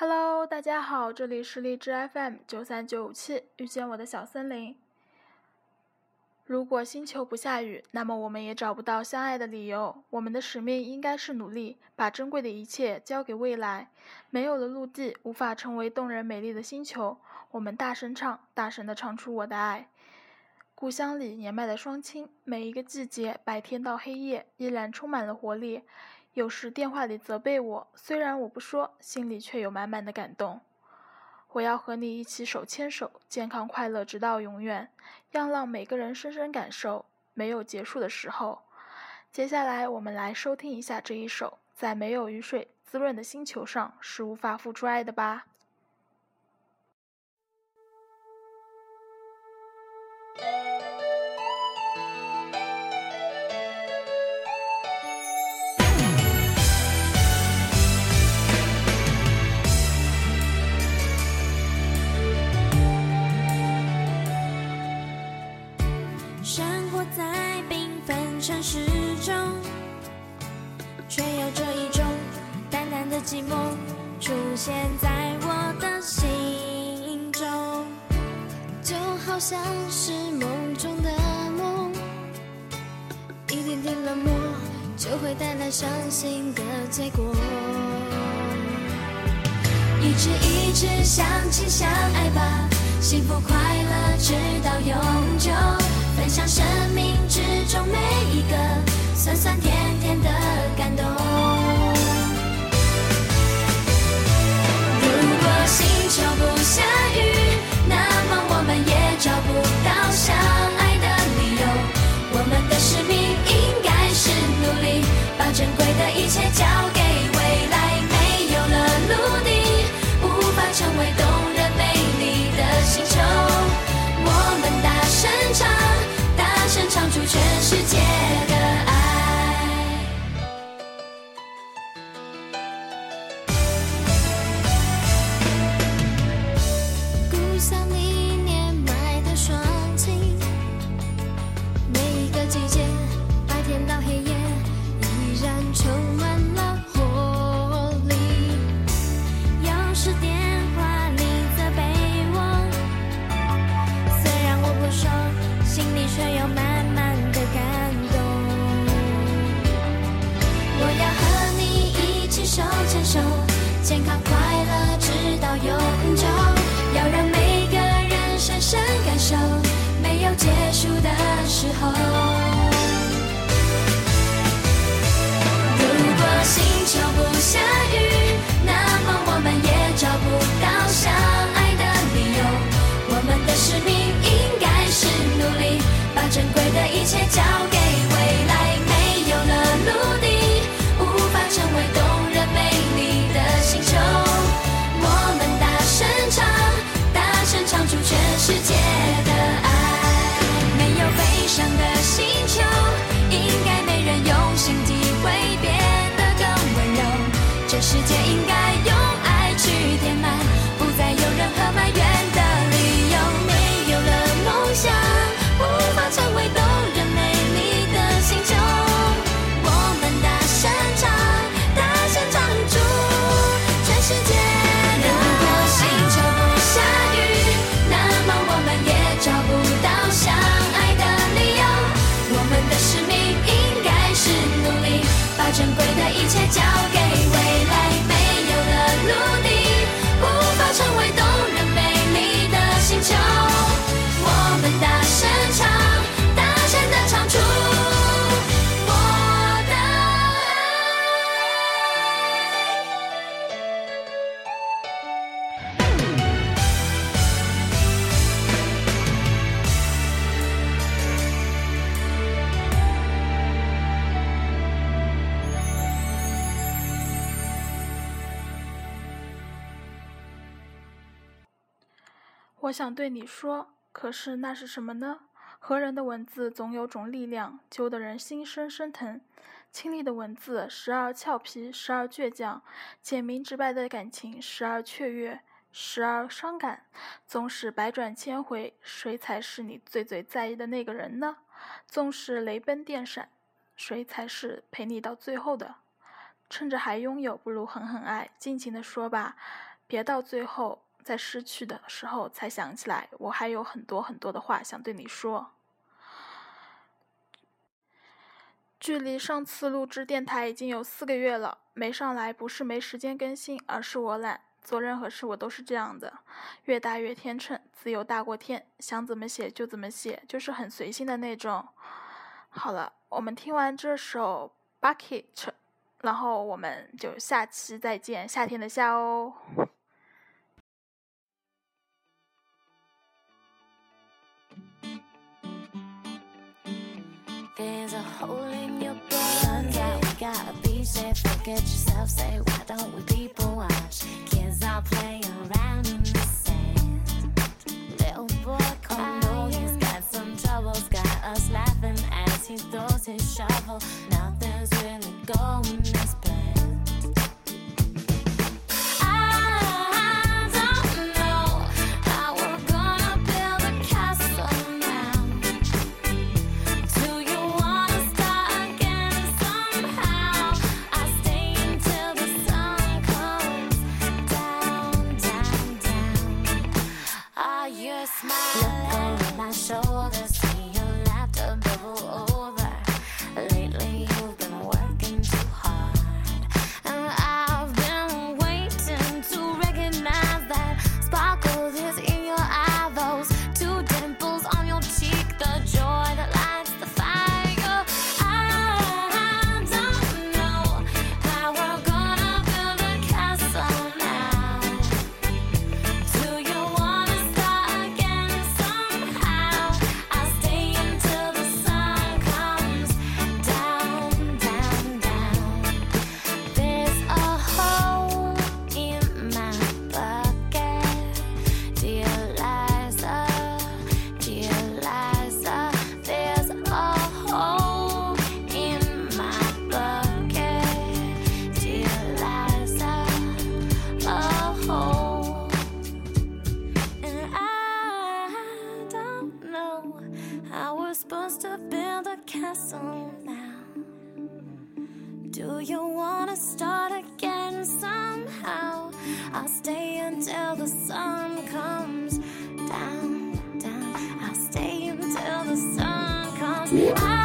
Hello，大家好，这里是荔枝 FM 九三九五七，遇见我的小森林。如果星球不下雨，那么我们也找不到相爱的理由。我们的使命应该是努力，把珍贵的一切交给未来。没有了陆地，无法成为动人美丽的星球。我们大声唱，大声的唱出我的爱。故乡里年迈的双亲，每一个季节，白天到黑夜，依然充满了活力。有时电话里责备我，虽然我不说，心里却有满满的感动。我要和你一起手牵手，健康快乐直到永远，要让每个人深深感受没有结束的时候。接下来，我们来收听一下这一首《在没有雨水滋润的星球上是无法付出爱的》吧。好像是梦中的梦。一点点冷漠，就会带来伤心的结果。一直一直相亲相爱吧，幸福快乐直到永久。分享生命之中每一个酸酸甜甜的感动。结束的时候。如果星球不下雨那么我们也找不到相爱的理由。我们的使命应该是努力把珍贵的一切交我想对你说，可是那是什么呢？和人的文字总有种力量，揪得人心生生疼。清丽的文字，时而俏皮，时而倔强；简明直白的感情，时而雀跃，时而伤感。纵使百转千回，谁才是你最最在意的那个人呢？纵使雷奔电闪，谁才是陪你到最后的？趁着还拥有，不如狠狠爱，尽情的说吧。别到最后在失去的时候才想起来，我还有很多很多的话想对你说。距离上次录制电台已经有四个月了，没上来不是没时间更新，而是我懒。做任何事我都是这样的，越大越天秤，自由大过天，想怎么写就怎么写，就是很随性的那种。好了，我们听完这首《Bucket》，然后我们就下期再见，夏天的夏哦。There's a hole in your bones that we gotta be safe. Forget yourself, say, why don't we smile. supposed to build a castle now. Do you wanna start again somehow? I'll stay until the sun comes down, down. I'll stay until the sun comes down.